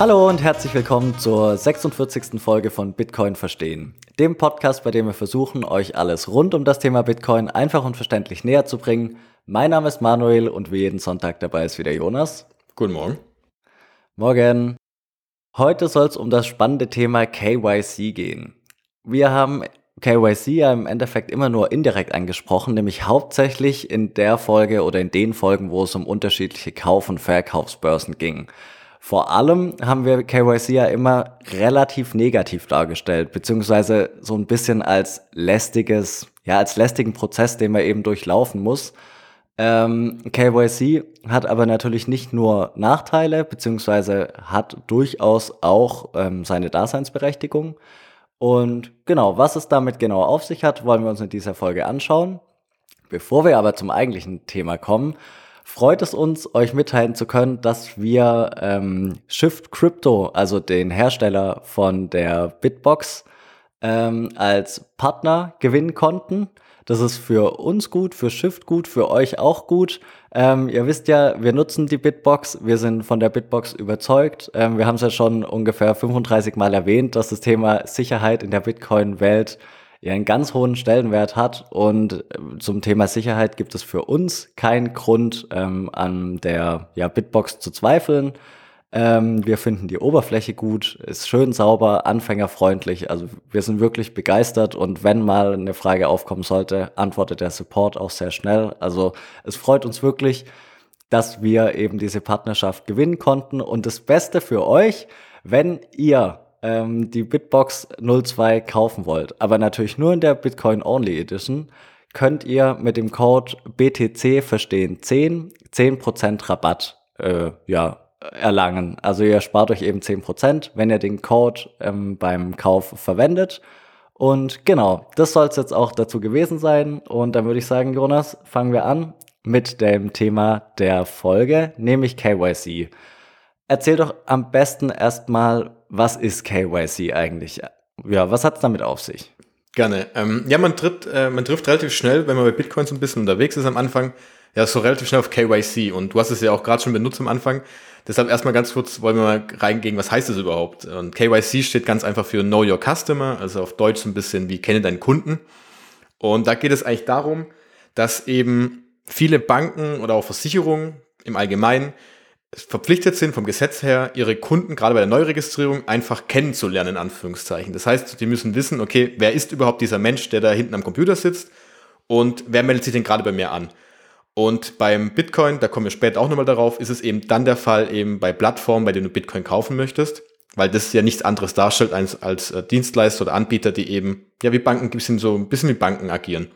Hallo und herzlich willkommen zur 46. Folge von Bitcoin Verstehen, dem Podcast, bei dem wir versuchen, euch alles rund um das Thema Bitcoin einfach und verständlich näher zu bringen. Mein Name ist Manuel und wie jeden Sonntag dabei ist wieder Jonas. Guten Morgen. Morgen. Heute soll es um das spannende Thema KYC gehen. Wir haben KYC ja im Endeffekt immer nur indirekt angesprochen, nämlich hauptsächlich in der Folge oder in den Folgen, wo es um unterschiedliche Kauf- und Verkaufsbörsen ging. Vor allem haben wir KYC ja immer relativ negativ dargestellt, beziehungsweise so ein bisschen als lästiges, ja, als lästigen Prozess, den man eben durchlaufen muss. Ähm, KYC hat aber natürlich nicht nur Nachteile, beziehungsweise hat durchaus auch ähm, seine Daseinsberechtigung. Und genau, was es damit genau auf sich hat, wollen wir uns in dieser Folge anschauen. Bevor wir aber zum eigentlichen Thema kommen, freut es uns, euch mitteilen zu können, dass wir ähm, Shift Crypto, also den Hersteller von der Bitbox, ähm, als Partner gewinnen konnten. Das ist für uns gut, für Shift gut, für euch auch gut. Ähm, ihr wisst ja, wir nutzen die Bitbox, wir sind von der Bitbox überzeugt. Ähm, wir haben es ja schon ungefähr 35 Mal erwähnt, dass das Thema Sicherheit in der Bitcoin-Welt einen ganz hohen Stellenwert hat. Und äh, zum Thema Sicherheit gibt es für uns keinen Grund, ähm, an der ja, Bitbox zu zweifeln. Ähm, wir finden die Oberfläche gut, ist schön sauber, anfängerfreundlich. Also wir sind wirklich begeistert und wenn mal eine Frage aufkommen sollte, antwortet der Support auch sehr schnell. Also es freut uns wirklich, dass wir eben diese Partnerschaft gewinnen konnten. Und das Beste für euch, wenn ihr ähm, die Bitbox 02 kaufen wollt, aber natürlich nur in der Bitcoin Only Edition, könnt ihr mit dem Code BTC verstehen 10 10% Rabatt äh, ja, erlangen. Also ihr spart euch eben 10%, wenn ihr den Code ähm, beim Kauf verwendet. Und genau, das soll es jetzt auch dazu gewesen sein. Und dann würde ich sagen, Jonas, fangen wir an mit dem Thema der Folge, nämlich KYC. Erzähl doch am besten erstmal, was ist KYC eigentlich? Ja, was hat es damit auf sich? Gerne. Ähm, ja, man, tritt, äh, man trifft relativ schnell, wenn man bei Bitcoin so ein bisschen unterwegs ist am Anfang, ja, so relativ schnell auf KYC. Und du hast es ja auch gerade schon benutzt am Anfang. Deshalb erstmal ganz kurz wollen wir mal reingehen, was heißt das überhaupt? Und KYC steht ganz einfach für Know Your Customer, also auf Deutsch so ein bisschen wie kenne deinen Kunden. Und da geht es eigentlich darum, dass eben viele Banken oder auch Versicherungen im Allgemeinen verpflichtet sind vom Gesetz her, ihre Kunden gerade bei der Neuregistrierung einfach kennenzulernen, in Anführungszeichen. Das heißt, die müssen wissen, okay, wer ist überhaupt dieser Mensch, der da hinten am Computer sitzt und wer meldet sich denn gerade bei mir an? Und beim Bitcoin, da kommen wir später auch nochmal darauf, ist es eben dann der Fall eben bei Plattformen, bei denen du Bitcoin kaufen möchtest, weil das ja nichts anderes darstellt als, als äh, Dienstleister oder Anbieter, die eben, ja, wie Banken, bisschen so ein bisschen wie Banken agieren.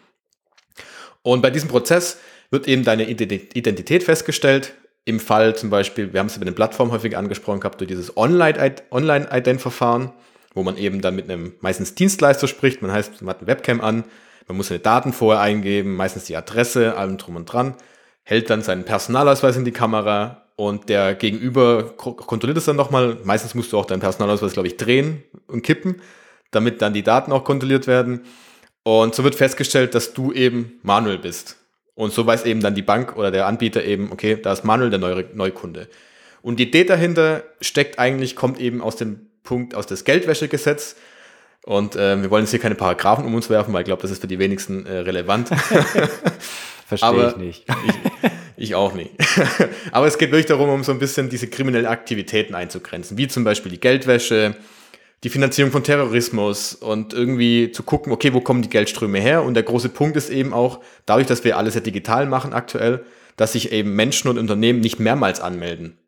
Und bei diesem Prozess wird eben deine Identität festgestellt, im Fall zum Beispiel, wir haben es bei den Plattformen häufig angesprochen gehabt, durch dieses Online-Ident-Verfahren, wo man eben dann mit einem meistens Dienstleister spricht. Man heißt, man hat eine Webcam an, man muss seine Daten vorher eingeben, meistens die Adresse, allem drum und dran, hält dann seinen Personalausweis in die Kamera und der Gegenüber kontrolliert es dann nochmal. Meistens musst du auch deinen Personalausweis, glaube ich, drehen und kippen, damit dann die Daten auch kontrolliert werden. Und so wird festgestellt, dass du eben Manuel bist. Und so weiß eben dann die Bank oder der Anbieter eben, okay, da ist Manuel der neue Neukunde. Und die Idee dahinter steckt eigentlich, kommt eben aus dem Punkt, aus das Geldwäschegesetz. Und äh, wir wollen jetzt hier keine Paragraphen um uns werfen, weil ich glaube, das ist für die wenigsten äh, relevant. Verstehe ich nicht. ich, ich auch nicht. Aber es geht wirklich darum, um so ein bisschen diese kriminellen Aktivitäten einzugrenzen, wie zum Beispiel die Geldwäsche, die Finanzierung von Terrorismus und irgendwie zu gucken, okay, wo kommen die Geldströme her? Und der große Punkt ist eben auch, dadurch, dass wir alles ja digital machen aktuell, dass sich eben Menschen und Unternehmen nicht mehrmals anmelden.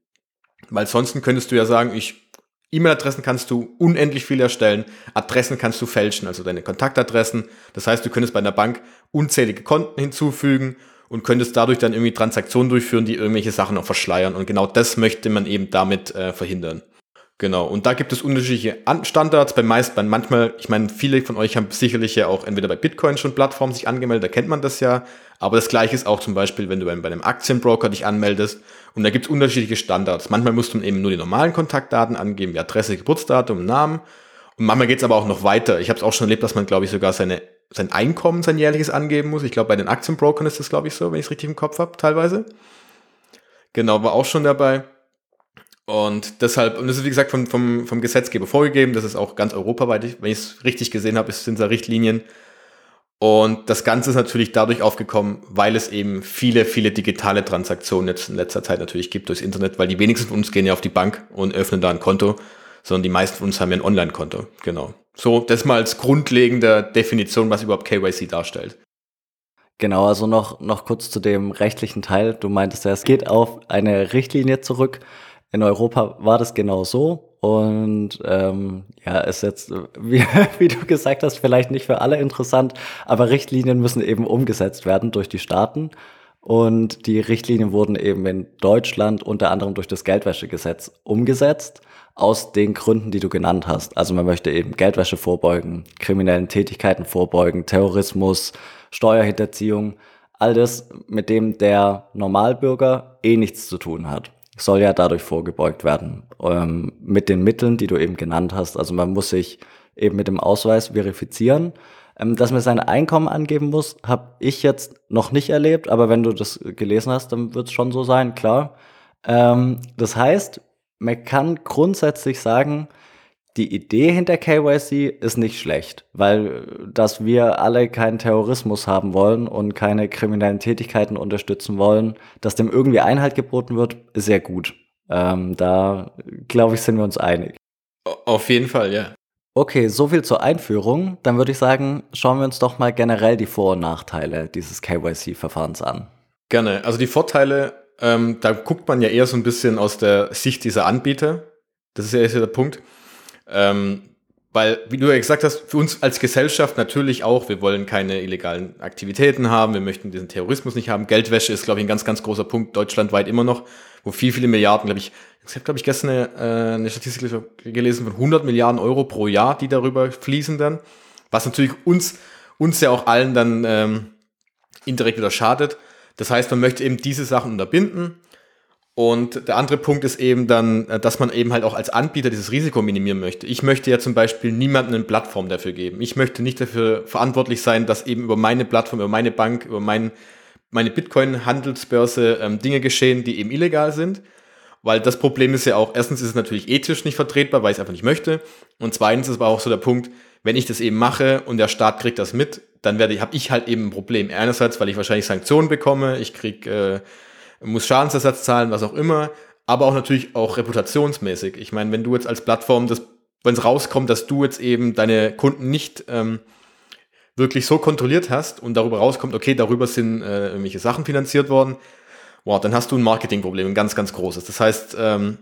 Weil sonst könntest du ja sagen, ich E-Mail-Adressen kannst du unendlich viel erstellen, Adressen kannst du fälschen, also deine Kontaktadressen. Das heißt, du könntest bei einer Bank unzählige Konten hinzufügen und könntest dadurch dann irgendwie Transaktionen durchführen, die irgendwelche Sachen auch verschleiern. Und genau das möchte man eben damit äh, verhindern. Genau, und da gibt es unterschiedliche Standards. Bei meist, bei manchmal, ich meine, viele von euch haben sicherlich ja auch entweder bei Bitcoin schon Plattformen sich angemeldet, da kennt man das ja. Aber das gleiche ist auch zum Beispiel, wenn du bei einem Aktienbroker dich anmeldest. Und da gibt es unterschiedliche Standards. Manchmal musst du eben nur die normalen Kontaktdaten angeben, wie Adresse, Geburtsdatum, Namen. Und manchmal geht es aber auch noch weiter. Ich habe es auch schon erlebt, dass man, glaube ich, sogar seine, sein Einkommen, sein jährliches angeben muss. Ich glaube, bei den Aktienbrokern ist das, glaube ich, so, wenn ich es richtig im Kopf habe, teilweise. Genau, war auch schon dabei. Und deshalb, und das ist wie gesagt vom, vom, vom Gesetzgeber vorgegeben, das ist auch ganz europaweit, wenn ich es richtig gesehen habe, sind da Richtlinien. Und das Ganze ist natürlich dadurch aufgekommen, weil es eben viele, viele digitale Transaktionen jetzt in letzter Zeit natürlich gibt durchs Internet, weil die wenigsten von uns gehen ja auf die Bank und öffnen da ein Konto, sondern die meisten von uns haben ja ein Online-Konto. Genau. So, das mal als grundlegende Definition, was überhaupt KYC darstellt. Genau, also noch, noch kurz zu dem rechtlichen Teil. Du meintest ja, es geht auf eine Richtlinie zurück. In Europa war das genau so. Und ähm, ja, ist jetzt, wie, wie du gesagt hast, vielleicht nicht für alle interessant, aber Richtlinien müssen eben umgesetzt werden durch die Staaten. Und die Richtlinien wurden eben in Deutschland unter anderem durch das Geldwäschegesetz umgesetzt, aus den Gründen, die du genannt hast. Also man möchte eben Geldwäsche vorbeugen, kriminellen Tätigkeiten vorbeugen, Terrorismus, Steuerhinterziehung, all das, mit dem der Normalbürger eh nichts zu tun hat soll ja dadurch vorgebeugt werden. Ähm, mit den Mitteln, die du eben genannt hast. Also man muss sich eben mit dem Ausweis verifizieren. Ähm, dass man sein Einkommen angeben muss, habe ich jetzt noch nicht erlebt, aber wenn du das gelesen hast, dann wird es schon so sein, klar. Ähm, das heißt, man kann grundsätzlich sagen, die Idee hinter KYC ist nicht schlecht, weil dass wir alle keinen Terrorismus haben wollen und keine kriminellen Tätigkeiten unterstützen wollen, dass dem irgendwie Einhalt geboten wird, ist sehr gut. Ähm, da glaube ich, sind wir uns einig. Auf jeden Fall, ja. Okay, so viel zur Einführung. Dann würde ich sagen, schauen wir uns doch mal generell die Vor- und Nachteile dieses KYC-Verfahrens an. Gerne. Also die Vorteile, ähm, da guckt man ja eher so ein bisschen aus der Sicht dieser Anbieter. Das ist ja der Punkt. Ähm, weil, wie du ja gesagt hast, für uns als Gesellschaft natürlich auch, wir wollen keine illegalen Aktivitäten haben, wir möchten diesen Terrorismus nicht haben. Geldwäsche ist, glaube ich, ein ganz, ganz großer Punkt, deutschlandweit immer noch, wo viel, viele Milliarden, glaube ich, ich habe, glaube ich, gestern eine, äh, eine Statistik gelesen von 100 Milliarden Euro pro Jahr, die darüber fließen dann, was natürlich uns, uns ja auch allen dann ähm, indirekt wieder schadet. Das heißt, man möchte eben diese Sachen unterbinden und der andere Punkt ist eben dann, äh, dass man eben halt auch als Anbieter dieses Risiko minimieren möchte. Ich möchte ja zum Beispiel niemandem eine Plattform dafür geben. Ich möchte nicht dafür verantwortlich sein, dass eben über meine Plattform, über meine Bank, über mein, meine Bitcoin-Handelsbörse ähm, Dinge geschehen, die eben illegal sind. Weil das Problem ist ja auch, erstens ist es natürlich ethisch nicht vertretbar, weil ich es einfach nicht möchte. Und zweitens ist aber auch so der Punkt, wenn ich das eben mache und der Staat kriegt das mit, dann werde ich, habe ich halt eben ein Problem. Einerseits, weil ich wahrscheinlich Sanktionen bekomme, ich krieg äh, muss Schadensersatz zahlen, was auch immer, aber auch natürlich auch reputationsmäßig. Ich meine, wenn du jetzt als Plattform, wenn es rauskommt, dass du jetzt eben deine Kunden nicht ähm, wirklich so kontrolliert hast und darüber rauskommt, okay, darüber sind äh, irgendwelche Sachen finanziert worden, wow, dann hast du ein Marketingproblem, ein ganz, ganz großes. Das heißt, ähm,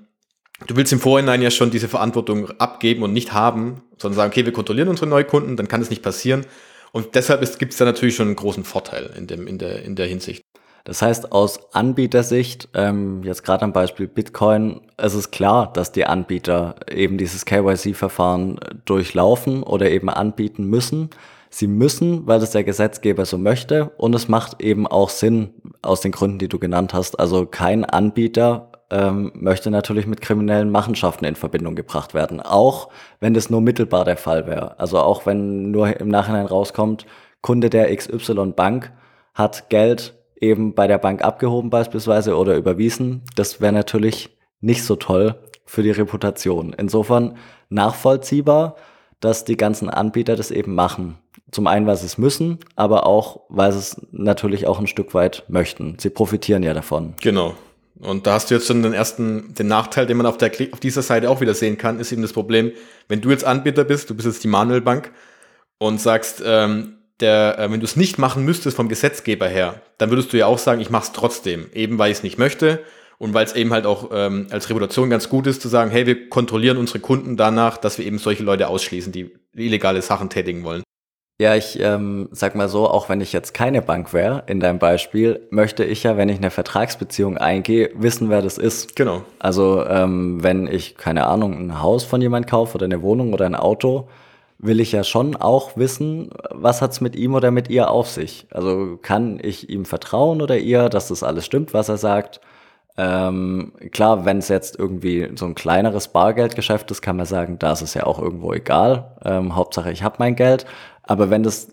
du willst im Vorhinein ja schon diese Verantwortung abgeben und nicht haben, sondern sagen, okay, wir kontrollieren unsere Neukunden, dann kann es nicht passieren. Und deshalb gibt es da natürlich schon einen großen Vorteil in, dem, in, der, in der Hinsicht. Das heißt, aus Anbietersicht, ähm, jetzt gerade am Beispiel Bitcoin, es ist klar, dass die Anbieter eben dieses KYC-Verfahren durchlaufen oder eben anbieten müssen. Sie müssen, weil das der Gesetzgeber so möchte und es macht eben auch Sinn aus den Gründen, die du genannt hast. Also kein Anbieter ähm, möchte natürlich mit kriminellen Machenschaften in Verbindung gebracht werden, auch wenn das nur mittelbar der Fall wäre. Also auch wenn nur im Nachhinein rauskommt, Kunde der XY Bank hat Geld eben bei der Bank abgehoben beispielsweise oder überwiesen. Das wäre natürlich nicht so toll für die Reputation. Insofern nachvollziehbar, dass die ganzen Anbieter das eben machen. Zum einen, weil sie es müssen, aber auch, weil sie es natürlich auch ein Stück weit möchten. Sie profitieren ja davon. Genau. Und da hast du jetzt schon den ersten, den Nachteil, den man auf, der, auf dieser Seite auch wieder sehen kann, ist eben das Problem, wenn du jetzt Anbieter bist, du bist jetzt die Manuel Bank und sagst, ähm, der, äh, wenn du es nicht machen müsstest vom Gesetzgeber her, dann würdest du ja auch sagen, ich mache es trotzdem, eben weil ich es nicht möchte und weil es eben halt auch ähm, als Reputation ganz gut ist zu sagen, hey, wir kontrollieren unsere Kunden danach, dass wir eben solche Leute ausschließen, die illegale Sachen tätigen wollen. Ja, ich ähm, sag mal so, auch wenn ich jetzt keine Bank wäre, in deinem Beispiel, möchte ich ja, wenn ich eine Vertragsbeziehung eingehe, wissen, wer das ist. Genau. Also ähm, wenn ich, keine Ahnung, ein Haus von jemand kaufe oder eine Wohnung oder ein Auto, will ich ja schon auch wissen, was hat's mit ihm oder mit ihr auf sich. Also kann ich ihm vertrauen oder ihr, dass das alles stimmt, was er sagt. Ähm, klar, wenn es jetzt irgendwie so ein kleineres Bargeldgeschäft ist, kann man sagen, da ist es ja auch irgendwo egal. Ähm, Hauptsache, ich habe mein Geld. Aber wenn das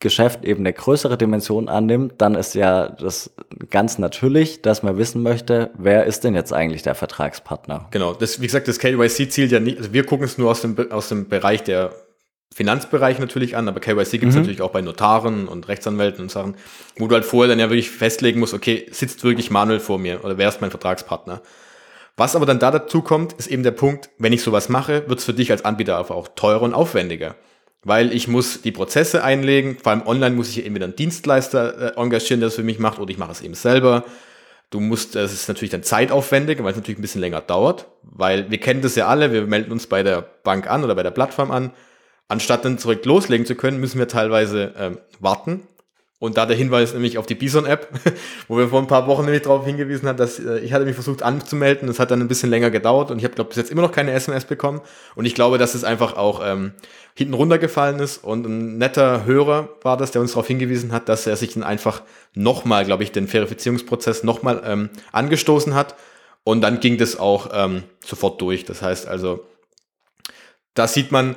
Geschäft eben eine größere Dimension annimmt, dann ist ja das ganz natürlich, dass man wissen möchte, wer ist denn jetzt eigentlich der Vertragspartner? Genau, das, wie gesagt, das KYC zielt ja nicht, also wir gucken es nur aus dem, aus dem Bereich der Finanzbereich natürlich an, aber KYC gibt es mhm. natürlich auch bei Notaren und Rechtsanwälten und Sachen, wo du halt vorher dann ja wirklich festlegen musst, okay, sitzt wirklich Manuel vor mir oder wer ist mein Vertragspartner? Was aber dann da dazu kommt, ist eben der Punkt, wenn ich sowas mache, wird es für dich als Anbieter einfach auch teurer und aufwendiger weil ich muss die Prozesse einlegen. Vor allem online muss ich entweder einen Dienstleister äh, engagieren, der das für mich macht, oder ich mache es eben selber. Du musst, das ist natürlich dann zeitaufwendig, weil es natürlich ein bisschen länger dauert, weil wir kennen das ja alle, wir melden uns bei der Bank an oder bei der Plattform an. Anstatt dann zurück loslegen zu können, müssen wir teilweise ähm, warten. Und da der Hinweis nämlich auf die Bison-App, wo wir vor ein paar Wochen nämlich darauf hingewiesen haben, dass äh, ich hatte mich versucht anzumelden, das hat dann ein bisschen länger gedauert und ich habe, glaube bis jetzt immer noch keine SMS bekommen. Und ich glaube, dass es einfach auch ähm, hinten runtergefallen ist und ein netter Hörer war das, der uns darauf hingewiesen hat, dass er sich dann einfach nochmal, glaube ich, den Verifizierungsprozess nochmal ähm, angestoßen hat. Und dann ging das auch ähm, sofort durch. Das heißt also, da sieht man,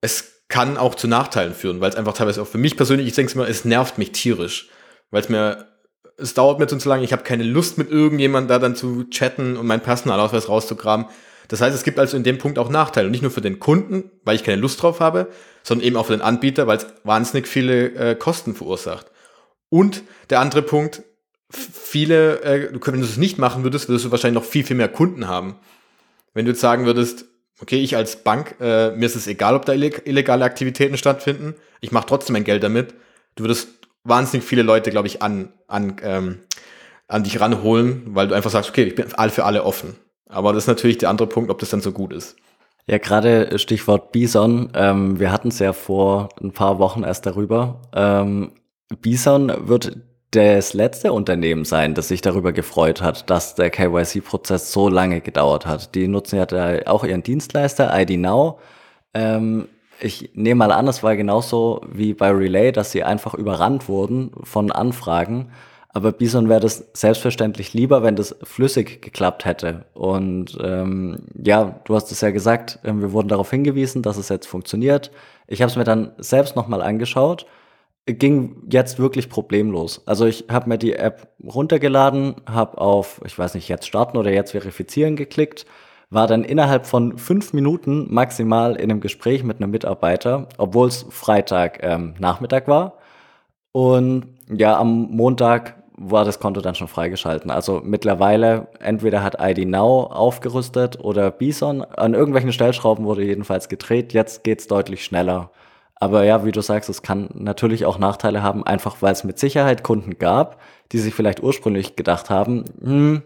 es kann auch zu Nachteilen führen, weil es einfach teilweise auch für mich persönlich, ich denke immer, es nervt mich tierisch, weil es mir, es dauert mir zu lange, ich habe keine Lust mit irgendjemandem da dann zu chatten und meinen Personalausweis rauszugraben. Das heißt, es gibt also in dem Punkt auch Nachteile. Und nicht nur für den Kunden, weil ich keine Lust drauf habe, sondern eben auch für den Anbieter, weil es wahnsinnig viele äh, Kosten verursacht. Und der andere Punkt, viele, äh, wenn du es nicht machen würdest, würdest du wahrscheinlich noch viel, viel mehr Kunden haben. Wenn du jetzt sagen würdest, okay, ich als Bank, äh, mir ist es egal, ob da illegale Aktivitäten stattfinden, ich mache trotzdem mein Geld damit. Du würdest wahnsinnig viele Leute, glaube ich, an, an, ähm, an dich ranholen, weil du einfach sagst, okay, ich bin für alle offen. Aber das ist natürlich der andere Punkt, ob das dann so gut ist. Ja, gerade Stichwort Bison. Ähm, wir hatten es ja vor ein paar Wochen erst darüber. Ähm, Bison wird das letzte Unternehmen sein, das sich darüber gefreut hat, dass der KYC-Prozess so lange gedauert hat. Die nutzen ja da auch ihren Dienstleister, ID Now. Ähm, ich nehme mal an, es war genauso wie bei Relay, dass sie einfach überrannt wurden von Anfragen. Aber Bison wäre das selbstverständlich lieber, wenn das flüssig geklappt hätte. Und ähm, ja, du hast es ja gesagt, äh, wir wurden darauf hingewiesen, dass es jetzt funktioniert. Ich habe es mir dann selbst nochmal angeschaut ging jetzt wirklich problemlos. Also ich habe mir die App runtergeladen, habe auf, ich weiß nicht, jetzt starten oder jetzt verifizieren geklickt, war dann innerhalb von fünf Minuten maximal in einem Gespräch mit einem Mitarbeiter, obwohl es Freitag ähm, Nachmittag war. Und ja, am Montag war das Konto dann schon freigeschalten. Also mittlerweile entweder hat ID Now aufgerüstet oder Bison. An irgendwelchen Stellschrauben wurde jedenfalls gedreht. Jetzt geht's deutlich schneller. Aber ja, wie du sagst, es kann natürlich auch Nachteile haben, einfach weil es mit Sicherheit Kunden gab, die sich vielleicht ursprünglich gedacht haben, hm,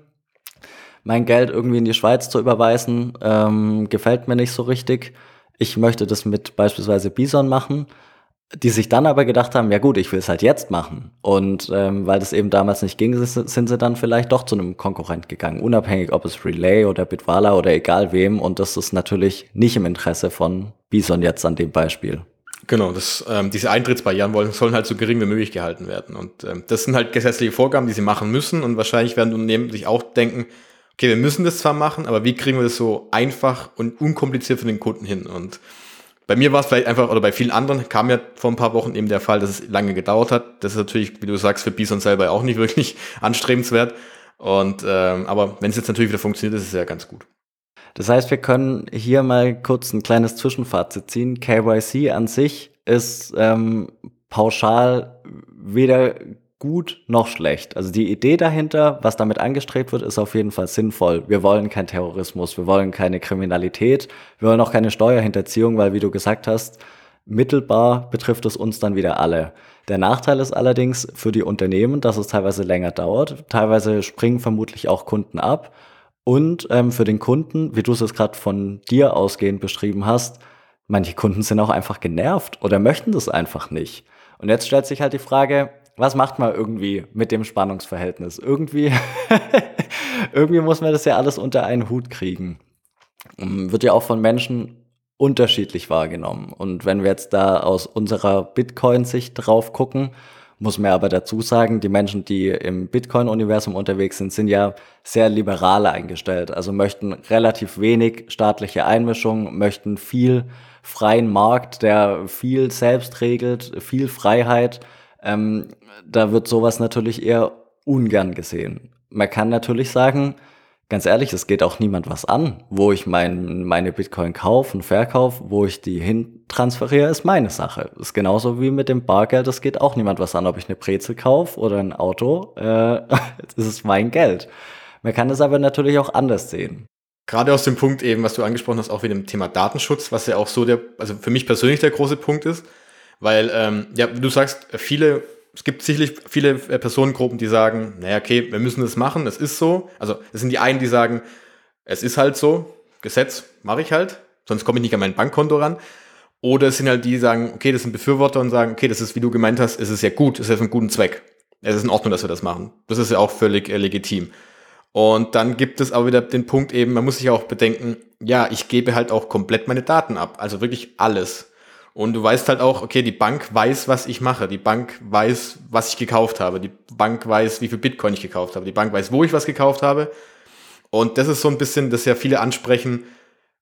mein Geld irgendwie in die Schweiz zu überweisen, ähm, gefällt mir nicht so richtig. Ich möchte das mit beispielsweise Bison machen, die sich dann aber gedacht haben, ja gut, ich will es halt jetzt machen. Und ähm, weil das eben damals nicht ging, sind sie dann vielleicht doch zu einem Konkurrent gegangen, unabhängig ob es Relay oder Bitwala oder egal wem. Und das ist natürlich nicht im Interesse von Bison jetzt an dem Beispiel. Genau, das, ähm, diese Eintrittsbarrieren wollen, sollen halt so gering wie möglich gehalten werden. Und ähm, das sind halt gesetzliche Vorgaben, die sie machen müssen. Und wahrscheinlich werden Unternehmen sich auch denken, okay, wir müssen das zwar machen, aber wie kriegen wir das so einfach und unkompliziert für den Kunden hin? Und bei mir war es vielleicht einfach, oder bei vielen anderen kam ja vor ein paar Wochen eben der Fall, dass es lange gedauert hat. Das ist natürlich, wie du sagst, für Bison selber auch nicht wirklich anstrebenswert. Und ähm, aber wenn es jetzt natürlich wieder funktioniert, ist es ja ganz gut. Das heißt, wir können hier mal kurz ein kleines Zwischenfazit ziehen. KYC an sich ist ähm, pauschal weder gut noch schlecht. Also die Idee dahinter, was damit angestrebt wird, ist auf jeden Fall sinnvoll. Wir wollen keinen Terrorismus, wir wollen keine Kriminalität, wir wollen auch keine Steuerhinterziehung, weil wie du gesagt hast, mittelbar betrifft es uns dann wieder alle. Der Nachteil ist allerdings für die Unternehmen, dass es teilweise länger dauert. Teilweise springen vermutlich auch Kunden ab und ähm, für den Kunden, wie du es jetzt gerade von dir ausgehend beschrieben hast, manche Kunden sind auch einfach genervt oder möchten das einfach nicht. Und jetzt stellt sich halt die Frage, was macht man irgendwie mit dem Spannungsverhältnis? Irgendwie, irgendwie muss man das ja alles unter einen Hut kriegen. Ähm, wird ja auch von Menschen unterschiedlich wahrgenommen. Und wenn wir jetzt da aus unserer Bitcoin-Sicht drauf gucken, muss man aber dazu sagen, die Menschen, die im Bitcoin-Universum unterwegs sind, sind ja sehr liberal eingestellt. Also möchten relativ wenig staatliche Einmischung, möchten viel freien Markt, der viel selbst regelt, viel Freiheit, ähm, da wird sowas natürlich eher ungern gesehen. Man kann natürlich sagen, ganz ehrlich, es geht auch niemand was an, wo ich mein, meine Bitcoin kaufe und verkaufe, wo ich die hin transferiere, ist meine Sache. Ist genauso wie mit dem Bargeld, es geht auch niemand was an, ob ich eine Brezel kaufe oder ein Auto, äh, das ist mein Geld. Man kann es aber natürlich auch anders sehen. Gerade aus dem Punkt eben, was du angesprochen hast, auch wie dem Thema Datenschutz, was ja auch so der, also für mich persönlich der große Punkt ist, weil, ähm, ja, du sagst, viele es gibt sicherlich viele äh, Personengruppen, die sagen, naja, okay, wir müssen das machen, es ist so. Also es sind die einen, die sagen, es ist halt so, Gesetz mache ich halt, sonst komme ich nicht an mein Bankkonto ran. Oder es sind halt die, die sagen, okay, das sind Befürworter und sagen, okay, das ist, wie du gemeint hast, es ist ja gut, es ist ja für einen guten Zweck. Es ist in Ordnung, dass wir das machen. Das ist ja auch völlig äh, legitim. Und dann gibt es aber wieder den Punkt eben, man muss sich auch bedenken, ja, ich gebe halt auch komplett meine Daten ab. Also wirklich alles. Und du weißt halt auch, okay, die Bank weiß, was ich mache. Die Bank weiß, was ich gekauft habe. Die Bank weiß, wie viel Bitcoin ich gekauft habe. Die Bank weiß, wo ich was gekauft habe. Und das ist so ein bisschen, das ja viele ansprechen,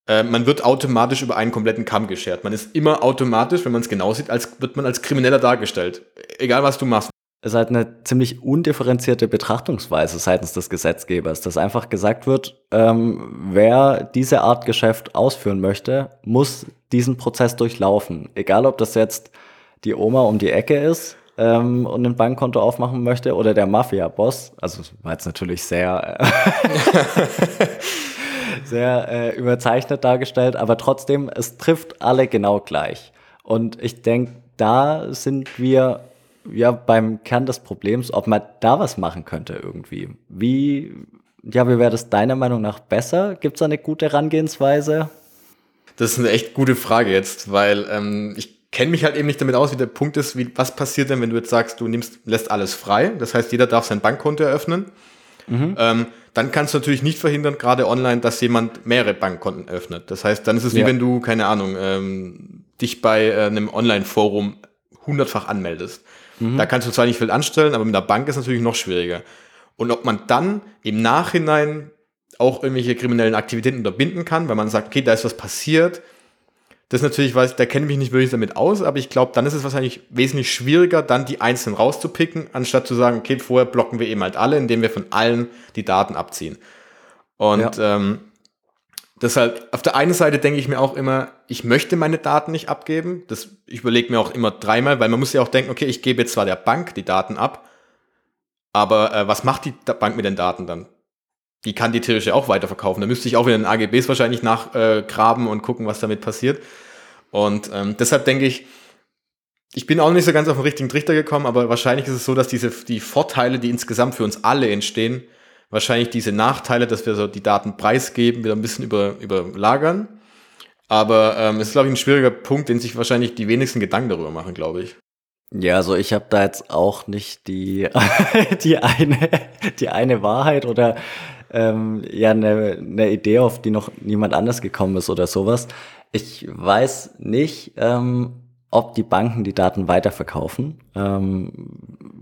äh, man wird automatisch über einen kompletten Kamm geschert. Man ist immer automatisch, wenn man es genau sieht, als wird man als Krimineller dargestellt. Egal was du machst. Es ist halt eine ziemlich undifferenzierte Betrachtungsweise seitens des Gesetzgebers, dass einfach gesagt wird, ähm, wer diese Art Geschäft ausführen möchte, muss diesen Prozess durchlaufen. Egal, ob das jetzt die Oma um die Ecke ist ähm, und ein Bankkonto aufmachen möchte oder der Mafia-Boss. Also war jetzt natürlich sehr, äh, sehr äh, überzeichnet dargestellt, aber trotzdem, es trifft alle genau gleich. Und ich denke, da sind wir ja beim Kern des Problems, ob man da was machen könnte irgendwie. Wie, ja, wie wäre das deiner Meinung nach besser? Gibt es eine gute Herangehensweise? Das ist eine echt gute Frage jetzt, weil ähm, ich kenne mich halt eben nicht damit aus, wie der Punkt ist, wie, was passiert denn, wenn du jetzt sagst, du nimmst, lässt alles frei, das heißt, jeder darf sein Bankkonto eröffnen. Mhm. Ähm, dann kannst du natürlich nicht verhindern, gerade online, dass jemand mehrere Bankkonten öffnet. Das heißt, dann ist es wie ja. wenn du, keine Ahnung, ähm, dich bei äh, einem Online-Forum hundertfach anmeldest. Mhm. Da kannst du zwar nicht viel anstellen, aber mit der Bank ist es natürlich noch schwieriger. Und ob man dann im Nachhinein auch irgendwelche kriminellen Aktivitäten unterbinden kann, weil man sagt, okay, da ist was passiert. Das ist natürlich, weiß, da kenne ich mich nicht wirklich damit aus, aber ich glaube, dann ist es wahrscheinlich wesentlich schwieriger, dann die einzelnen rauszupicken, anstatt zu sagen, okay, vorher blocken wir eben halt alle, indem wir von allen die Daten abziehen. Und ja. ähm, deshalb, auf der einen Seite denke ich mir auch immer, ich möchte meine Daten nicht abgeben. Das, ich überlege mir auch immer dreimal, weil man muss ja auch denken, okay, ich gebe zwar der Bank die Daten ab, aber äh, was macht die Bank mit den Daten dann? Die kann die theoretisch auch weiterverkaufen. Da müsste ich auch in den AGBs wahrscheinlich nachgraben äh, und gucken, was damit passiert. Und ähm, deshalb denke ich, ich bin auch nicht so ganz auf den richtigen Trichter gekommen, aber wahrscheinlich ist es so, dass diese die Vorteile, die insgesamt für uns alle entstehen, wahrscheinlich diese Nachteile, dass wir so die Daten preisgeben, wieder ein bisschen über, überlagern. Aber ähm, ist, glaube ich, ein schwieriger Punkt, den sich wahrscheinlich die wenigsten Gedanken darüber machen, glaube ich. Ja, also ich habe da jetzt auch nicht die, die, eine, die eine Wahrheit oder ähm, ja eine, eine Idee, auf die noch niemand anders gekommen ist oder sowas. Ich weiß nicht, ähm, ob die Banken die Daten weiterverkaufen. Ähm,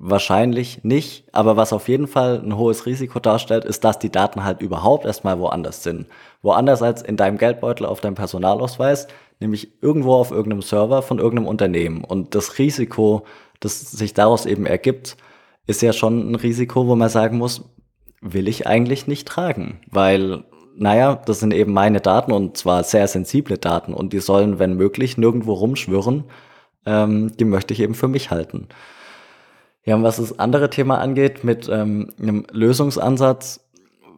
wahrscheinlich nicht, aber was auf jeden Fall ein hohes Risiko darstellt, ist, dass die Daten halt überhaupt erstmal woanders sind. Woanders als in deinem Geldbeutel auf deinem Personalausweis, nämlich irgendwo auf irgendeinem Server von irgendeinem Unternehmen. Und das Risiko, das sich daraus eben ergibt, ist ja schon ein Risiko, wo man sagen muss, will ich eigentlich nicht tragen, weil naja, das sind eben meine Daten und zwar sehr sensible Daten und die sollen, wenn möglich, nirgendwo rumschwirren. Ähm, die möchte ich eben für mich halten. Ja, und was das andere Thema angeht, mit ähm, einem Lösungsansatz,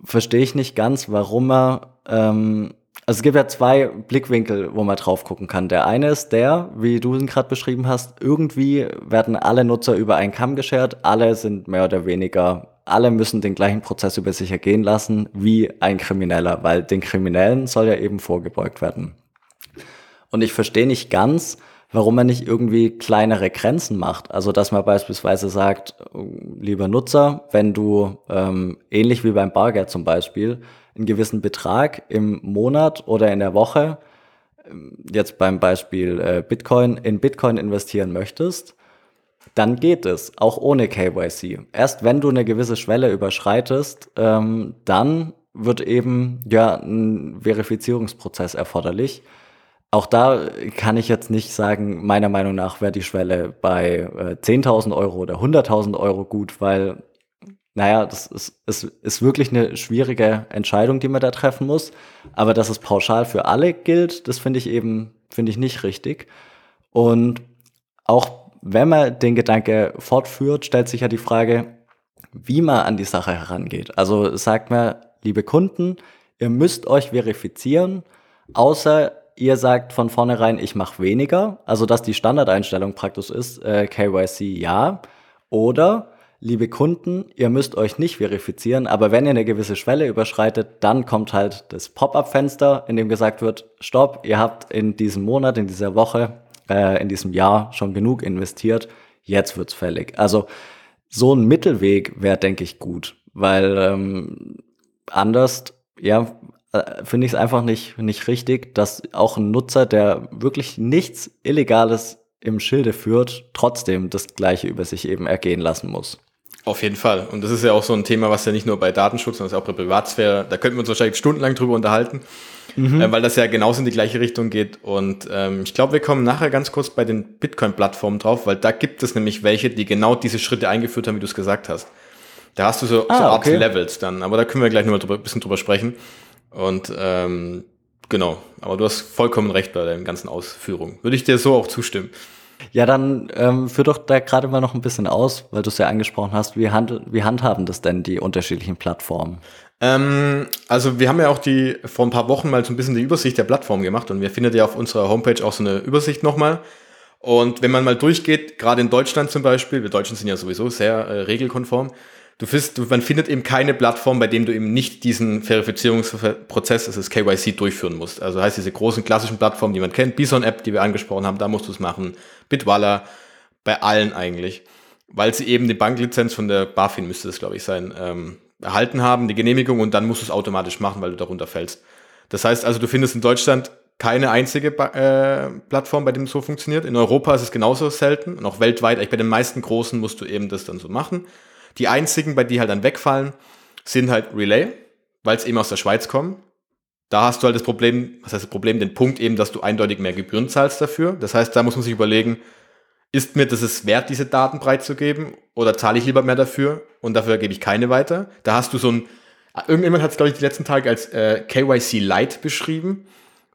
verstehe ich nicht ganz, warum er, ähm, also es gibt ja zwei Blickwinkel, wo man drauf gucken kann. Der eine ist der, wie du ihn gerade beschrieben hast, irgendwie werden alle Nutzer über einen Kamm geschert, alle sind mehr oder weniger alle müssen den gleichen Prozess über sich ergehen lassen wie ein Krimineller, weil den Kriminellen soll ja eben vorgebeugt werden. Und ich verstehe nicht ganz, warum man nicht irgendwie kleinere Grenzen macht. Also dass man beispielsweise sagt, lieber Nutzer, wenn du ähm, ähnlich wie beim Bargeld zum Beispiel einen gewissen Betrag im Monat oder in der Woche, ähm, jetzt beim Beispiel äh, Bitcoin, in Bitcoin investieren möchtest, dann geht es, auch ohne KYC. Erst wenn du eine gewisse Schwelle überschreitest, ähm, dann wird eben ja ein Verifizierungsprozess erforderlich. auch da kann ich jetzt nicht sagen, meiner Meinung nach wäre die Schwelle bei äh, 10.000 Euro oder 100.000 Euro gut, weil, naja, das ist, ist, ist wirklich eine schwierige Entscheidung, die man da treffen muss. Aber dass es pauschal für alle gilt, das finde ich eben, finde ich nicht richtig. Und auch wenn man den Gedanke fortführt, stellt sich ja die Frage, wie man an die Sache herangeht. Also sagt man, liebe Kunden, ihr müsst euch verifizieren, außer ihr sagt von vornherein, ich mache weniger, also dass die Standardeinstellung praktisch ist, äh, KYC ja, oder liebe Kunden, ihr müsst euch nicht verifizieren, aber wenn ihr eine gewisse Schwelle überschreitet, dann kommt halt das Pop-up-Fenster, in dem gesagt wird, stopp, ihr habt in diesem Monat, in dieser Woche, äh, in diesem Jahr schon genug investiert, jetzt wird's fällig. Also so ein Mittelweg wäre, denke ich, gut, weil ähm, anders, ja, äh, finde ich es einfach nicht, nicht richtig, dass auch ein Nutzer, der wirklich nichts Illegales im Schilde führt, trotzdem das Gleiche über sich eben ergehen lassen muss. Auf jeden Fall. Und das ist ja auch so ein Thema, was ja nicht nur bei Datenschutz, sondern auch bei Privatsphäre, da könnten wir uns wahrscheinlich stundenlang drüber unterhalten, mhm. äh, weil das ja genauso in die gleiche Richtung geht. Und ähm, ich glaube, wir kommen nachher ganz kurz bei den Bitcoin-Plattformen drauf, weil da gibt es nämlich welche, die genau diese Schritte eingeführt haben, wie du es gesagt hast. Da hast du so, ah, so Art okay. Levels dann, aber da können wir gleich noch mal ein bisschen drüber sprechen. Und ähm, genau, aber du hast vollkommen recht bei deinen ganzen Ausführungen. Würde ich dir so auch zustimmen. Ja, dann ähm, führ doch da gerade mal noch ein bisschen aus, weil du es ja angesprochen hast. Wie, hand, wie handhaben das denn die unterschiedlichen Plattformen? Ähm, also wir haben ja auch die vor ein paar Wochen mal so ein bisschen die Übersicht der Plattform gemacht und wir findet ja auf unserer Homepage auch so eine Übersicht nochmal. Und wenn man mal durchgeht, gerade in Deutschland zum Beispiel, wir Deutschen sind ja sowieso sehr äh, regelkonform, du findest, man findet eben keine Plattform, bei dem du eben nicht diesen Verifizierungsprozess, das ist KYC, durchführen musst. Also heißt diese großen klassischen Plattformen, die man kennt, Bison App, die wir angesprochen haben, da musst du es machen, Bitwala, bei allen eigentlich, weil sie eben die Banklizenz von der BaFin müsste es, glaube ich, sein, ähm, erhalten haben, die Genehmigung und dann musst du es automatisch machen, weil du darunter fällst. Das heißt also, du findest in Deutschland keine einzige äh, Plattform, bei dem es so funktioniert. In Europa ist es genauso selten und auch weltweit, bei den meisten großen musst du eben das dann so machen. Die einzigen, bei die halt dann wegfallen, sind halt Relay, weil es eben aus der Schweiz kommen. Da hast du halt das Problem, was heißt das Problem, den Punkt eben, dass du eindeutig mehr Gebühren zahlst dafür. Das heißt, da muss man sich überlegen, ist mir das es wert, diese Daten preiszugeben oder zahle ich lieber mehr dafür und dafür gebe ich keine weiter? Da hast du so ein, irgendjemand hat es, glaube ich, die letzten Tage als äh, KYC Light beschrieben,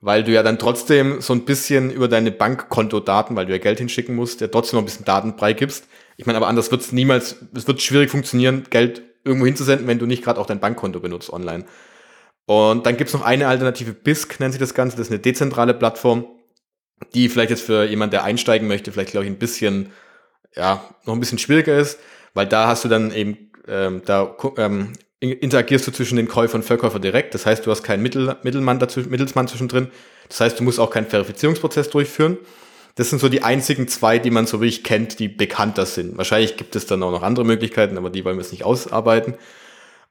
weil du ja dann trotzdem so ein bisschen über deine Bankkontodaten, weil du ja Geld hinschicken musst, ja trotzdem noch ein bisschen Daten preigibst. Ich meine, aber anders wird es niemals, es wird schwierig funktionieren, Geld irgendwo hinzusenden, wenn du nicht gerade auch dein Bankkonto benutzt online. Und dann gibt's noch eine Alternative, BISC nennt sich das Ganze, das ist eine dezentrale Plattform, die vielleicht jetzt für jemand, der einsteigen möchte, vielleicht glaube ich ein bisschen, ja, noch ein bisschen schwieriger ist, weil da hast du dann eben, ähm, da ähm, interagierst du zwischen den Käufer und Verkäufer direkt. Das heißt, du hast keinen Mittel, Mittelmann dazwischen, Mittelsmann zwischendrin. Das heißt, du musst auch keinen Verifizierungsprozess durchführen. Das sind so die einzigen zwei, die man so wirklich kennt, die bekannter sind. Wahrscheinlich gibt es dann auch noch andere Möglichkeiten, aber die wollen wir jetzt nicht ausarbeiten.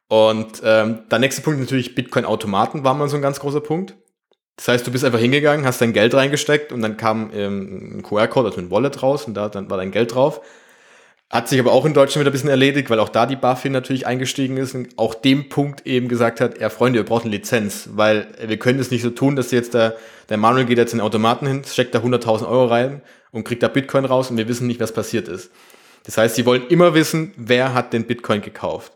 Und ähm, der nächste Punkt natürlich Bitcoin-Automaten war mal so ein ganz großer Punkt. Das heißt, du bist einfach hingegangen, hast dein Geld reingesteckt und dann kam ähm, ein QR-Code, also ein Wallet raus und da dann war dein Geld drauf. Hat sich aber auch in Deutschland wieder ein bisschen erledigt, weil auch da die BaFin natürlich eingestiegen ist und auch dem Punkt eben gesagt hat, ja Freunde, ihr braucht eine Lizenz, weil wir können es nicht so tun, dass jetzt der, der Manuel geht jetzt in den Automaten hin, steckt da 100.000 Euro rein und kriegt da Bitcoin raus und wir wissen nicht, was passiert ist. Das heißt, sie wollen immer wissen, wer hat den Bitcoin gekauft.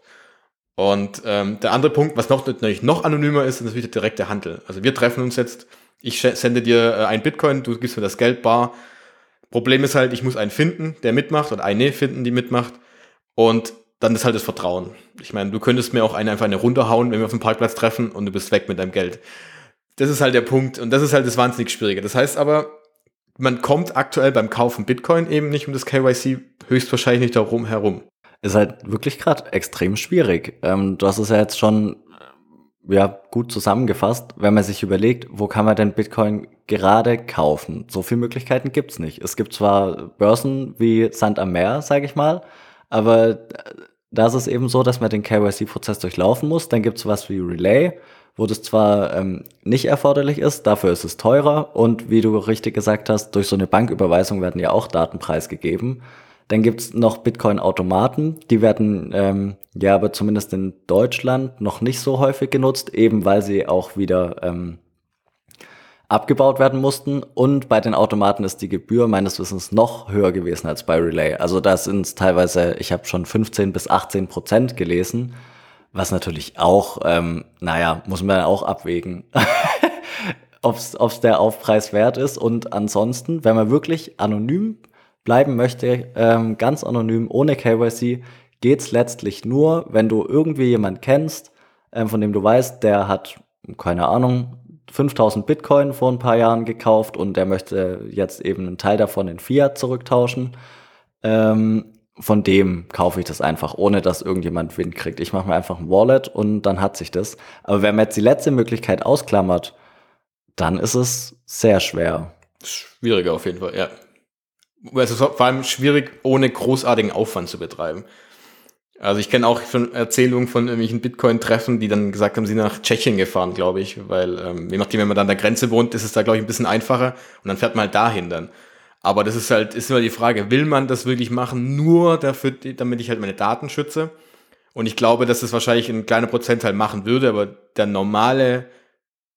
Und ähm, der andere Punkt, was noch natürlich noch anonymer ist, ist natürlich der direkte Handel. Also wir treffen uns jetzt, ich sende dir äh, ein Bitcoin, du gibst mir das Geld bar, Problem ist halt, ich muss einen finden, der mitmacht oder eine finden, die mitmacht. Und dann ist halt das Vertrauen. Ich meine, du könntest mir auch eine einfach eine runterhauen, wenn wir auf dem Parkplatz treffen und du bist weg mit deinem Geld. Das ist halt der Punkt und das ist halt das wahnsinnig Schwierige. Das heißt aber, man kommt aktuell beim Kaufen Bitcoin eben nicht um das KYC höchstwahrscheinlich nicht darum herum. Ist halt wirklich gerade extrem schwierig. Ähm, du hast es ja jetzt schon ja, gut zusammengefasst, wenn man sich überlegt, wo kann man denn Bitcoin gerade kaufen? So viele Möglichkeiten gibt's nicht. Es gibt zwar Börsen wie Sand am Meer, sage ich mal, aber da ist es eben so, dass man den KYC-Prozess durchlaufen muss. Dann gibt's was wie Relay, wo das zwar ähm, nicht erforderlich ist, dafür ist es teurer und wie du richtig gesagt hast, durch so eine Banküberweisung werden ja auch Daten preisgegeben. Dann gibt's noch Bitcoin-Automaten, die werden ähm, ja aber zumindest in Deutschland noch nicht so häufig genutzt, eben weil sie auch wieder ähm, abgebaut werden mussten. Und bei den Automaten ist die Gebühr meines Wissens noch höher gewesen als bei Relay. Also da sind teilweise, ich habe schon 15 bis 18 Prozent gelesen, was natürlich auch, ähm, naja, muss man auch abwägen, ob es der Aufpreis wert ist. Und ansonsten, wenn man wirklich anonym bleiben möchte, ähm, ganz anonym, ohne KYC, geht's letztlich nur, wenn du irgendwie jemand kennst, ähm, von dem du weißt, der hat, keine Ahnung, 5000 Bitcoin vor ein paar Jahren gekauft und der möchte jetzt eben einen Teil davon in Fiat zurücktauschen. Ähm, von dem kaufe ich das einfach, ohne dass irgendjemand Wind kriegt. Ich mache mir einfach ein Wallet und dann hat sich das. Aber wenn man jetzt die letzte Möglichkeit ausklammert, dann ist es sehr schwer. Schwieriger auf jeden Fall, ja. Also vor allem schwierig, ohne großartigen Aufwand zu betreiben. Also ich kenne auch schon Erzählungen von irgendwelchen Bitcoin-Treffen, die dann gesagt haben, sie sind nach Tschechien gefahren, glaube ich, weil ähm, je nachdem, wenn man da an der Grenze wohnt, ist es da, glaube ich, ein bisschen einfacher und dann fährt man halt dahin dann. Aber das ist halt, ist immer die Frage, will man das wirklich machen, nur dafür, damit ich halt meine Daten schütze? Und ich glaube, dass das wahrscheinlich ein kleiner Prozentteil machen würde, aber der normale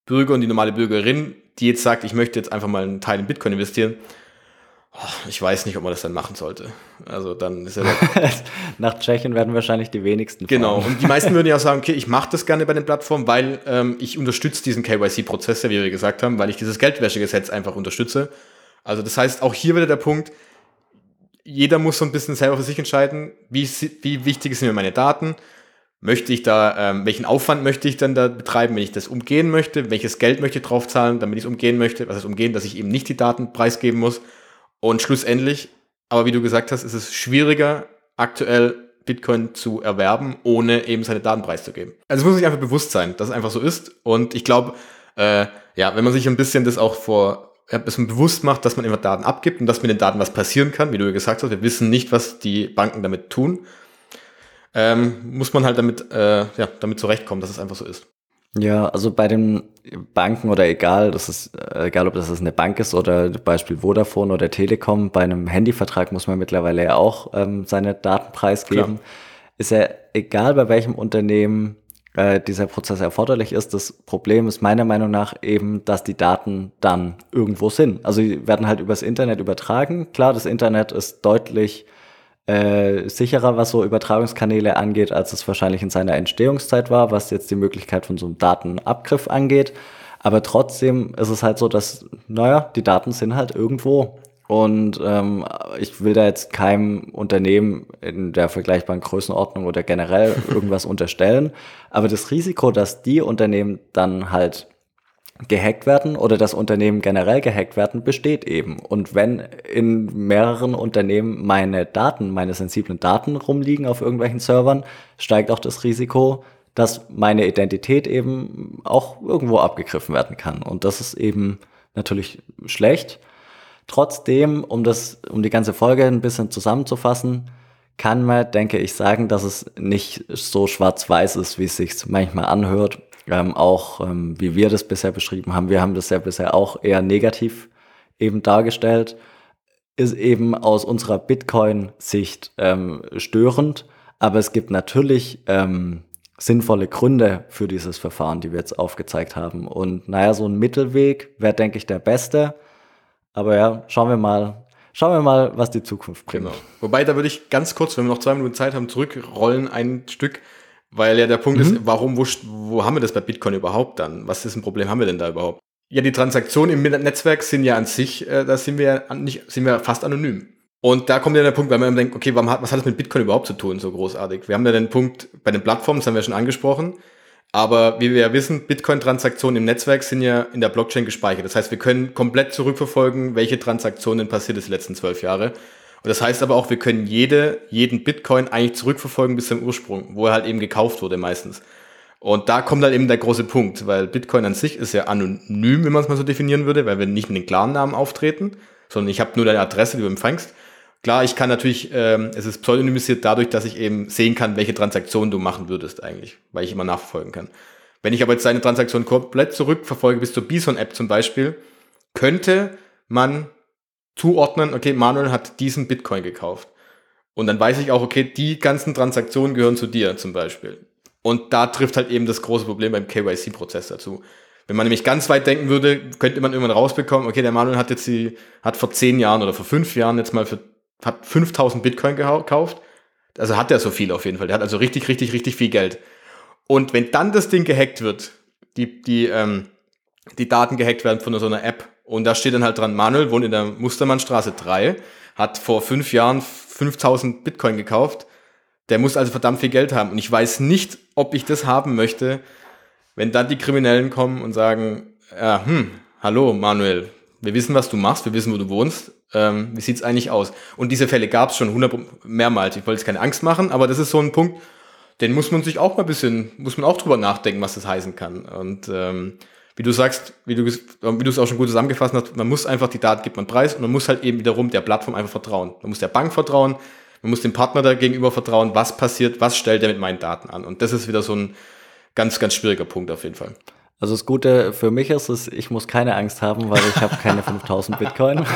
Bürger und die normale Bürgerin, die jetzt sagt, ich möchte jetzt einfach mal einen Teil in Bitcoin investieren, ich weiß nicht, ob man das dann machen sollte. Also dann ist ja Nach Tschechien werden wahrscheinlich die wenigsten. Genau. Und die meisten würden ja auch sagen, okay, ich mache das gerne bei den Plattformen, weil ähm, ich unterstütze diesen KYC-Prozess, wie wir gesagt haben, weil ich dieses Geldwäschegesetz einfach unterstütze. Also das heißt, auch hier wieder der Punkt, jeder muss so ein bisschen selber für sich entscheiden, wie, wie wichtig sind mir meine Daten, möchte ich da, ähm, welchen Aufwand möchte ich dann da betreiben, wenn ich das umgehen möchte, welches Geld möchte ich draufzahlen, damit ich es umgehen möchte, was heißt umgehen, dass ich eben nicht die Daten preisgeben muss und schlussendlich, aber wie du gesagt hast, ist es schwieriger, aktuell Bitcoin zu erwerben, ohne eben seine Daten preiszugeben. Also es muss sich einfach bewusst sein, dass es einfach so ist. Und ich glaube, äh, ja, wenn man sich ein bisschen das auch vor ein bisschen bewusst macht, dass man immer Daten abgibt und dass mit den Daten was passieren kann, wie du gesagt hast, wir wissen nicht, was die Banken damit tun, ähm, muss man halt damit, äh, ja, damit zurechtkommen, dass es einfach so ist. Ja, also bei den Banken oder egal, das ist äh, egal, ob das eine Bank ist oder Beispiel Vodafone oder Telekom, bei einem Handyvertrag muss man mittlerweile ja auch ähm, seine Daten preisgeben. Klar. Ist ja egal, bei welchem Unternehmen äh, dieser Prozess erforderlich ist. Das Problem ist meiner Meinung nach eben, dass die Daten dann irgendwo sind. Also die werden halt übers Internet übertragen. Klar, das Internet ist deutlich äh, sicherer, was so Übertragungskanäle angeht, als es wahrscheinlich in seiner Entstehungszeit war, was jetzt die Möglichkeit von so einem Datenabgriff angeht. Aber trotzdem ist es halt so, dass, naja, die Daten sind halt irgendwo. Und ähm, ich will da jetzt keinem Unternehmen in der vergleichbaren Größenordnung oder generell irgendwas unterstellen. Aber das Risiko, dass die Unternehmen dann halt gehackt werden oder das Unternehmen generell gehackt werden, besteht eben. Und wenn in mehreren Unternehmen meine Daten, meine sensiblen Daten rumliegen auf irgendwelchen Servern, steigt auch das Risiko, dass meine Identität eben auch irgendwo abgegriffen werden kann. Und das ist eben natürlich schlecht. Trotzdem, um das, um die ganze Folge ein bisschen zusammenzufassen, kann man, denke ich, sagen, dass es nicht so schwarz-weiß ist, wie es sich manchmal anhört ähm, auch ähm, wie wir das bisher beschrieben haben, wir haben das ja bisher auch eher negativ eben dargestellt, ist eben aus unserer Bitcoin-Sicht ähm, störend, aber es gibt natürlich ähm, sinnvolle Gründe für dieses Verfahren, die wir jetzt aufgezeigt haben. Und naja, so ein Mittelweg wäre, denke ich, der beste. Aber ja, schauen wir mal, schauen wir mal, was die Zukunft bringt. Genau. Wobei, da würde ich ganz kurz, wenn wir noch zwei Minuten Zeit haben, zurückrollen ein Stück. Weil ja der Punkt mhm. ist, warum, wo, wo haben wir das bei Bitcoin überhaupt dann? Was ist ein Problem haben wir denn da überhaupt? Ja, die Transaktionen im Netzwerk sind ja an sich, äh, da sind wir ja nicht, sind wir fast anonym. Und da kommt ja der Punkt, weil man denkt, okay, hat, was hat das mit Bitcoin überhaupt zu tun, so großartig? Wir haben ja den Punkt bei den Plattformen, das haben wir schon angesprochen. Aber wie wir ja wissen, Bitcoin-Transaktionen im Netzwerk sind ja in der Blockchain gespeichert. Das heißt, wir können komplett zurückverfolgen, welche Transaktionen passiert ist die letzten zwölf Jahre. Und das heißt aber auch, wir können jede, jeden Bitcoin eigentlich zurückverfolgen bis zum Ursprung, wo er halt eben gekauft wurde meistens. Und da kommt halt eben der große Punkt, weil Bitcoin an sich ist ja anonym, wenn man es mal so definieren würde, weil wir nicht mit den klaren Namen auftreten, sondern ich habe nur deine Adresse, die du empfängst. Klar, ich kann natürlich, ähm, es ist pseudonymisiert dadurch, dass ich eben sehen kann, welche Transaktion du machen würdest eigentlich, weil ich immer nachverfolgen kann. Wenn ich aber jetzt deine Transaktion komplett zurückverfolge bis zur Bison-App zum Beispiel, könnte man zuordnen, okay, Manuel hat diesen Bitcoin gekauft. Und dann weiß ich auch, okay, die ganzen Transaktionen gehören zu dir zum Beispiel. Und da trifft halt eben das große Problem beim KYC-Prozess dazu. Wenn man nämlich ganz weit denken würde, könnte man irgendwann rausbekommen, okay, der Manuel hat jetzt die, hat vor zehn Jahren oder vor fünf Jahren jetzt mal für, hat 5000 Bitcoin gekauft. Also hat er so viel auf jeden Fall. Der hat also richtig, richtig, richtig viel Geld. Und wenn dann das Ding gehackt wird, die, die, ähm, die Daten gehackt werden von so einer App und da steht dann halt dran, Manuel wohnt in der Mustermannstraße 3, hat vor fünf Jahren 5000 Bitcoin gekauft, der muss also verdammt viel Geld haben. Und ich weiß nicht, ob ich das haben möchte, wenn dann die Kriminellen kommen und sagen, ja, hm, hallo Manuel, wir wissen, was du machst, wir wissen, wo du wohnst, ähm, wie sieht's eigentlich aus? Und diese Fälle gab es schon 100 mehrmals. Ich wollte jetzt keine Angst machen, aber das ist so ein Punkt, den muss man sich auch mal ein bisschen, muss man auch drüber nachdenken, was das heißen kann. Und ähm, wie du sagst, wie du, wie du es auch schon gut zusammengefasst hast, man muss einfach die Daten gibt man preis und man muss halt eben wiederum der Plattform einfach vertrauen. Man muss der Bank vertrauen, man muss dem Partner da gegenüber vertrauen, was passiert, was stellt er mit meinen Daten an. Und das ist wieder so ein ganz, ganz schwieriger Punkt auf jeden Fall. Also das Gute für mich ist es, ich muss keine Angst haben, weil ich habe keine 5000 Bitcoin.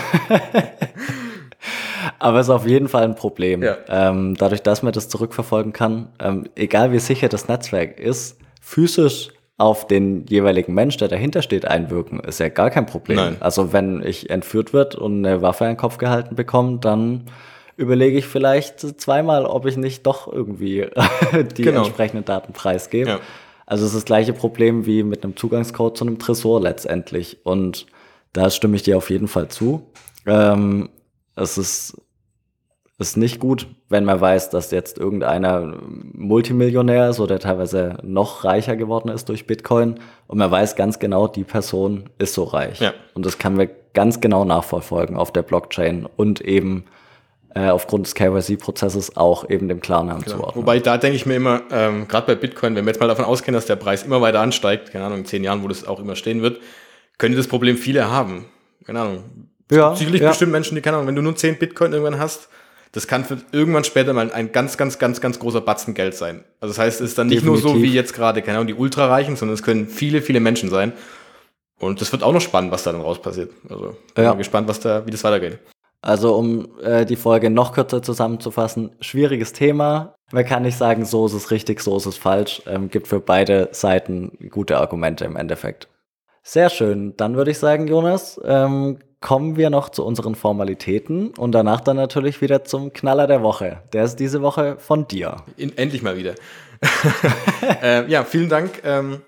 Aber es ist auf jeden Fall ein Problem. Ja. Ähm, dadurch, dass man das zurückverfolgen kann, ähm, egal wie sicher das Netzwerk ist, physisch auf den jeweiligen Mensch, der dahinter steht, einwirken, ist ja gar kein Problem. Nein. Also wenn ich entführt wird und eine Waffe in den Kopf gehalten bekomme, dann überlege ich vielleicht zweimal, ob ich nicht doch irgendwie die genau. entsprechenden Daten preisgebe. Ja. Also es ist das gleiche Problem wie mit einem Zugangscode zu einem Tresor letztendlich. Und da stimme ich dir auf jeden Fall zu. Ähm, es ist, ist nicht gut, wenn man weiß, dass jetzt irgendeiner Multimillionär ist oder teilweise noch reicher geworden ist durch Bitcoin und man weiß ganz genau, die Person ist so reich. Ja. Und das kann man ganz genau nachverfolgen auf der Blockchain und eben äh, aufgrund des KYC-Prozesses auch eben dem Klarnamen genau. zuordnen. Wobei da denke ich mir immer, ähm, gerade bei Bitcoin, wenn wir jetzt mal davon ausgehen, dass der Preis immer weiter ansteigt, keine Ahnung, in zehn Jahren, wo das auch immer stehen wird, könnte das Problem viele haben. Keine Ahnung, ja, sicherlich ja. bestimmt Menschen, die keine Ahnung, wenn du nur 10 Bitcoin irgendwann hast, das kann für irgendwann später mal ein ganz, ganz, ganz, ganz großer Batzen Geld sein. Also das heißt, es ist dann nicht Definitiv. nur so wie jetzt gerade, keine Ahnung, die Ultrareichen, sondern es können viele, viele Menschen sein. Und das wird auch noch spannend, was da dann raus passiert. Also bin ja. mal gespannt, was da, wie das weitergeht. Also um äh, die Folge noch kürzer zusammenzufassen, schwieriges Thema. Man kann nicht sagen, so ist es richtig, so ist es falsch. Ähm, gibt für beide Seiten gute Argumente im Endeffekt. Sehr schön. Dann würde ich sagen, Jonas, ähm, kommen wir noch zu unseren Formalitäten und danach dann natürlich wieder zum Knaller der Woche. Der ist diese Woche von dir. In, endlich mal wieder. äh, ja, vielen Dank. Ähm,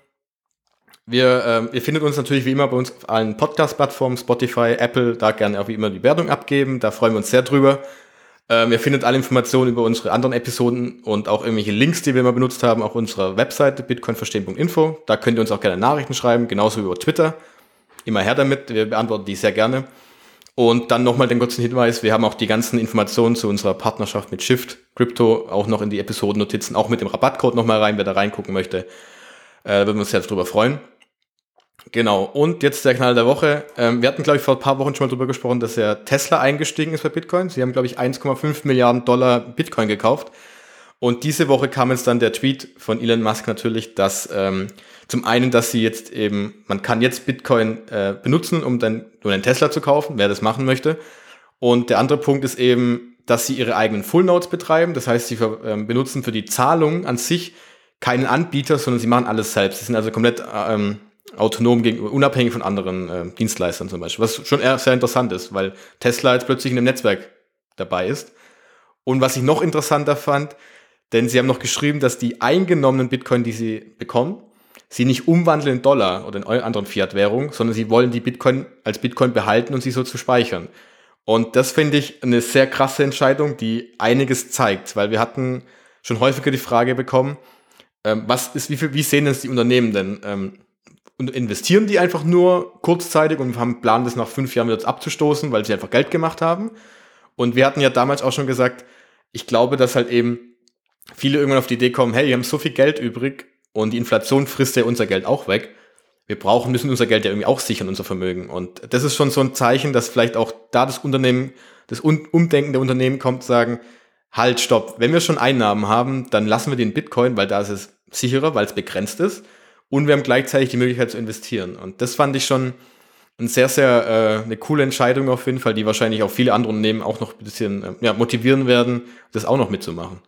wir, ähm, ihr findet uns natürlich wie immer bei uns auf allen Podcast-Plattformen, Spotify, Apple, da gerne auch wie immer die Wertung abgeben. Da freuen wir uns sehr drüber. Ähm, ihr findet alle Informationen über unsere anderen Episoden und auch irgendwelche Links, die wir immer benutzt haben, auf unserer Webseite bitcoinverstehen.info. Da könnt ihr uns auch gerne Nachrichten schreiben, genauso wie über Twitter immer her damit. Wir beantworten die sehr gerne. Und dann nochmal den kurzen Hinweis, wir haben auch die ganzen Informationen zu unserer Partnerschaft mit Shift Crypto auch noch in die Episodennotizen, auch mit dem Rabattcode nochmal rein, wer da reingucken möchte. Äh, würden wir uns sehr drüber freuen. Genau, und jetzt der Knall der Woche. Ähm, wir hatten, glaube ich, vor ein paar Wochen schon mal drüber gesprochen, dass ja Tesla eingestiegen ist bei Bitcoin. Sie haben, glaube ich, 1,5 Milliarden Dollar Bitcoin gekauft. Und diese Woche kam jetzt dann der Tweet von Elon Musk natürlich, dass ähm, zum einen, dass sie jetzt eben, man kann jetzt Bitcoin äh, benutzen, um dann nur einen Tesla zu kaufen, wer das machen möchte. Und der andere Punkt ist eben, dass sie ihre eigenen Full Nodes betreiben. Das heißt, sie für, ähm, benutzen für die Zahlung an sich keinen Anbieter, sondern sie machen alles selbst. Sie sind also komplett ähm, autonom gegenüber, unabhängig von anderen äh, Dienstleistern zum Beispiel. Was schon eher sehr interessant ist, weil Tesla jetzt plötzlich in einem Netzwerk dabei ist. Und was ich noch interessanter fand, denn sie haben noch geschrieben, dass die eingenommenen Bitcoin, die sie bekommen, sie nicht umwandeln in Dollar oder in anderen Fiat-Währungen, sondern sie wollen die Bitcoin als Bitcoin behalten und sie so zu speichern. Und das finde ich eine sehr krasse Entscheidung, die einiges zeigt, weil wir hatten schon häufiger die Frage bekommen, ähm, was ist, wie, viel, wie sehen das die Unternehmen denn? Ähm, und investieren die einfach nur kurzzeitig und haben Plan, das nach fünf Jahren wieder abzustoßen, weil sie einfach Geld gemacht haben? Und wir hatten ja damals auch schon gesagt, ich glaube, dass halt eben viele irgendwann auf die Idee kommen, hey, wir haben so viel Geld übrig und die Inflation frisst ja unser Geld auch weg. Wir brauchen, müssen unser Geld ja irgendwie auch sichern, unser Vermögen. Und das ist schon so ein Zeichen, dass vielleicht auch da das Unternehmen, das Umdenken der Unternehmen kommt, sagen, halt, stopp, wenn wir schon Einnahmen haben, dann lassen wir den Bitcoin, weil da ist es sicherer, weil es begrenzt ist. Und wir haben gleichzeitig die Möglichkeit zu investieren. Und das fand ich schon ein sehr, sehr äh, eine coole Entscheidung auf jeden Fall, die wahrscheinlich auch viele andere Unternehmen auch noch ein bisschen äh, ja, motivieren werden, das auch noch mitzumachen.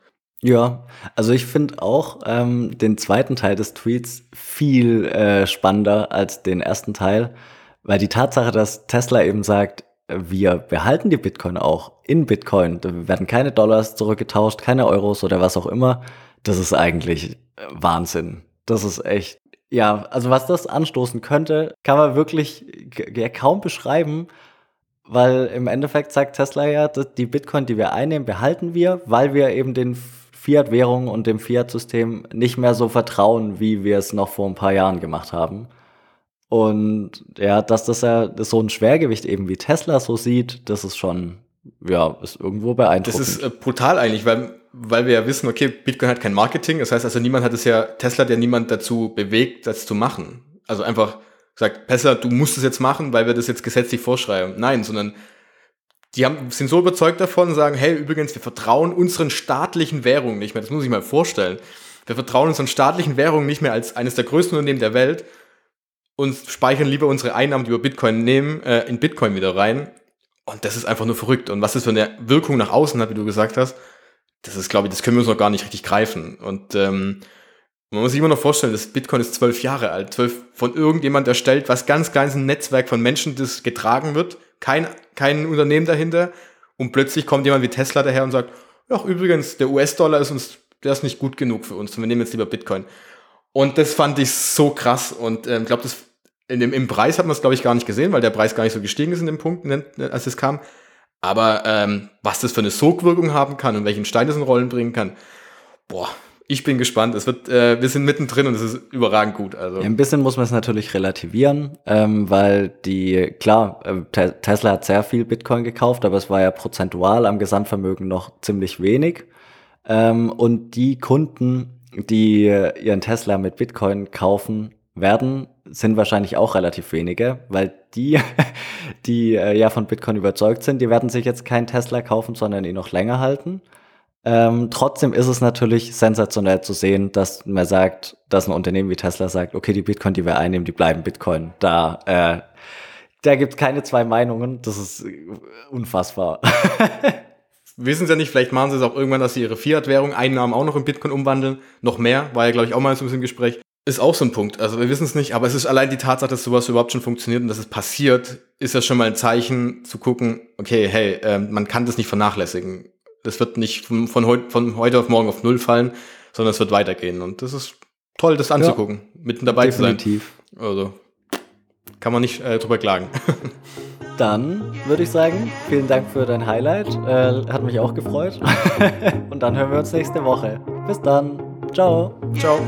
Ja, also ich finde auch ähm, den zweiten Teil des Tweets viel äh, spannender als den ersten Teil, weil die Tatsache, dass Tesla eben sagt, wir behalten die Bitcoin auch in Bitcoin, da werden keine Dollars zurückgetauscht, keine Euros oder was auch immer, das ist eigentlich äh, Wahnsinn. Das ist echt, ja, also was das anstoßen könnte, kann man wirklich kaum beschreiben, weil im Endeffekt sagt Tesla ja, die Bitcoin, die wir einnehmen, behalten wir, weil wir eben den Fiat-Währungen und dem Fiat-System nicht mehr so vertrauen, wie wir es noch vor ein paar Jahren gemacht haben. Und ja, dass das ja so ein Schwergewicht eben wie Tesla so sieht, das ist schon, ja, ist irgendwo beeindruckend. Das ist äh, brutal eigentlich, weil, weil wir ja wissen, okay, Bitcoin hat kein Marketing. Das heißt also, niemand hat es ja, Tesla hat ja niemand dazu bewegt, das zu machen. Also einfach gesagt, Tesla, du musst es jetzt machen, weil wir das jetzt gesetzlich vorschreiben. Nein, sondern die haben, sind so überzeugt davon und sagen, hey, übrigens, wir vertrauen unseren staatlichen Währungen nicht mehr. Das muss ich mal vorstellen. Wir vertrauen unseren staatlichen Währungen nicht mehr als eines der größten Unternehmen der Welt und speichern lieber unsere Einnahmen, die wir Bitcoin nehmen, äh, in Bitcoin wieder rein. Und das ist einfach nur verrückt. Und was das für eine Wirkung nach außen hat, wie du gesagt hast, das ist, glaube ich, das können wir uns noch gar nicht richtig greifen. Und ähm, man muss sich immer noch vorstellen, das Bitcoin ist zwölf Jahre alt, zwölf von irgendjemand erstellt, was ganz kleines Netzwerk von Menschen, das getragen wird. Kein, kein Unternehmen dahinter. Und plötzlich kommt jemand wie Tesla daher und sagt, ja, übrigens, der US-Dollar ist uns, der ist nicht gut genug für uns. Und wir nehmen jetzt lieber Bitcoin. Und das fand ich so krass. Und ähm, glaube, das in im Preis hat man es, glaube ich, gar nicht gesehen, weil der Preis gar nicht so gestiegen ist in dem Punkt, ne, als es kam. Aber ähm, was das für eine Sogwirkung haben kann und welchen Stein das in Rollen bringen kann, boah, ich bin gespannt. Es wird, äh, wir sind mittendrin und es ist überragend gut. Also. Ja, ein bisschen muss man es natürlich relativieren, ähm, weil die, klar, äh, Tesla hat sehr viel Bitcoin gekauft, aber es war ja prozentual am Gesamtvermögen noch ziemlich wenig. Ähm, und die Kunden, die ihren Tesla mit Bitcoin kaufen werden, sind wahrscheinlich auch relativ wenige, weil die, die äh, ja von Bitcoin überzeugt sind, die werden sich jetzt keinen Tesla kaufen, sondern ihn noch länger halten. Ähm, trotzdem ist es natürlich sensationell zu sehen, dass man sagt, dass ein Unternehmen wie Tesla sagt, okay, die Bitcoin, die wir einnehmen, die bleiben Bitcoin. Da, äh, da gibt keine zwei Meinungen. Das ist unfassbar. Wissen Sie ja nicht, vielleicht machen Sie es auch irgendwann, dass Sie Ihre Fiat-Währung, Einnahmen auch noch in Bitcoin umwandeln. Noch mehr, war ja, glaube ich, auch mal so ein bisschen Gespräch. Ist auch so ein Punkt. Also wir wissen es nicht, aber es ist allein die Tatsache, dass sowas überhaupt schon funktioniert und dass es passiert, ist ja schon mal ein Zeichen zu gucken, okay, hey, äh, man kann das nicht vernachlässigen das wird nicht von, von, heut, von heute auf morgen auf Null fallen, sondern es wird weitergehen. Und das ist toll, das anzugucken, ja, mitten dabei definitiv. zu sein. Also kann man nicht äh, drüber klagen. Dann würde ich sagen, vielen Dank für dein Highlight. Äh, hat mich auch gefreut. Und dann hören wir uns nächste Woche. Bis dann. Ciao. Ciao.